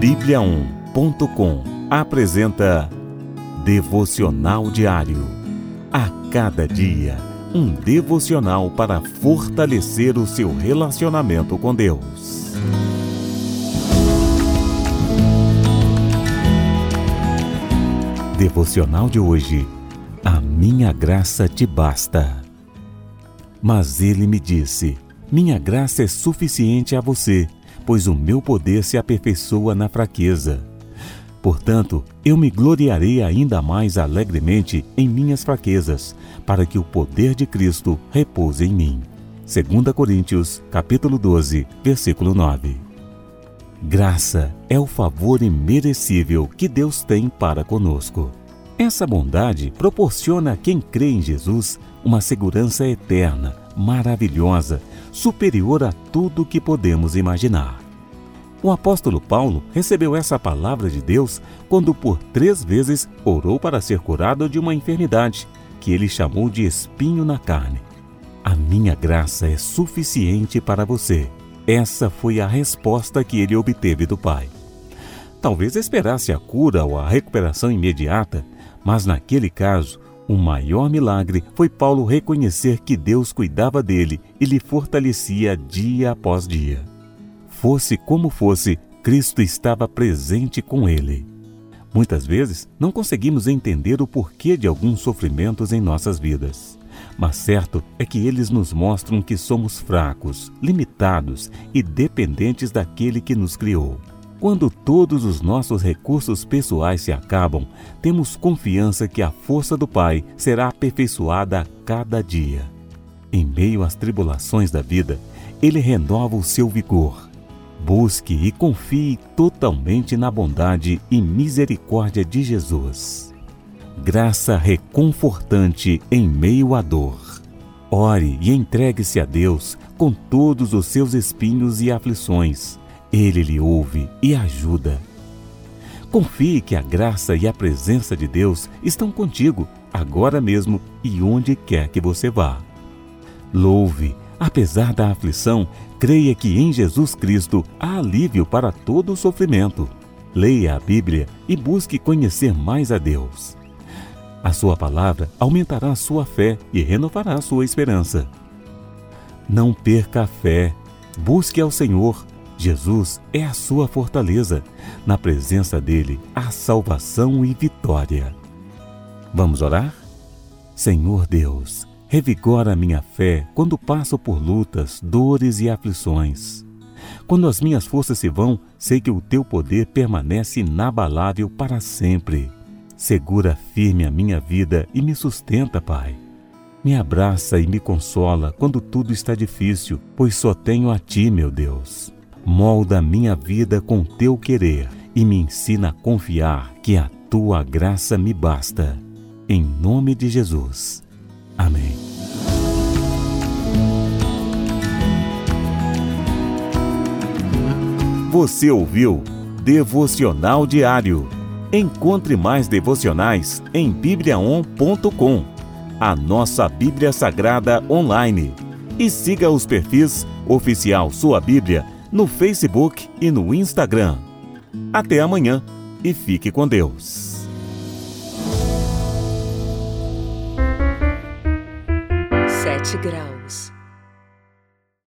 Bíblia1.com apresenta Devocional Diário. A cada dia, um devocional para fortalecer o seu relacionamento com Deus. Devocional de hoje. A minha graça te basta. Mas ele me disse: Minha graça é suficiente a você pois o meu poder se aperfeiçoa na fraqueza. Portanto, eu me gloriarei ainda mais alegremente em minhas fraquezas, para que o poder de Cristo repouse em mim. 2 Coríntios, capítulo 12, versículo 9. Graça é o favor imerecível que Deus tem para conosco. Essa bondade proporciona a quem crê em Jesus uma segurança eterna, maravilhosa, superior a tudo que podemos imaginar. O apóstolo Paulo recebeu essa palavra de Deus quando por três vezes orou para ser curado de uma enfermidade que ele chamou de espinho na carne. A minha graça é suficiente para você. Essa foi a resposta que ele obteve do Pai. Talvez esperasse a cura ou a recuperação imediata, mas naquele caso, o maior milagre foi Paulo reconhecer que Deus cuidava dele e lhe fortalecia dia após dia. Fosse como fosse, Cristo estava presente com ele. Muitas vezes não conseguimos entender o porquê de alguns sofrimentos em nossas vidas. Mas certo é que eles nos mostram que somos fracos, limitados e dependentes daquele que nos criou. Quando todos os nossos recursos pessoais se acabam, temos confiança que a força do Pai será aperfeiçoada a cada dia. Em meio às tribulações da vida, Ele renova o seu vigor. Busque e confie totalmente na bondade e misericórdia de Jesus. Graça reconfortante em meio à dor. Ore e entregue-se a Deus com todos os seus espinhos e aflições ele lhe ouve e ajuda. Confie que a graça e a presença de Deus estão contigo, agora mesmo e onde quer que você vá. Louve, apesar da aflição, creia que em Jesus Cristo há alívio para todo o sofrimento. Leia a Bíblia e busque conhecer mais a Deus. A sua palavra aumentará sua fé e renovará sua esperança. Não perca a fé. Busque ao Senhor Jesus é a sua fortaleza. Na presença dele há salvação e vitória. Vamos orar? Senhor Deus, revigora a minha fé quando passo por lutas, dores e aflições. Quando as minhas forças se vão, sei que o teu poder permanece inabalável para sempre. Segura firme a minha vida e me sustenta, Pai. Me abraça e me consola quando tudo está difícil, pois só tenho a Ti, meu Deus. Molda minha vida com teu querer e me ensina a confiar que a tua graça me basta. Em nome de Jesus. Amém. Você ouviu Devocional Diário. Encontre mais devocionais em bibliaon.com, a nossa Bíblia Sagrada online. E siga os perfis Oficial Sua Bíblia no Facebook e no Instagram. Até amanhã e fique com Deus. Sete graus.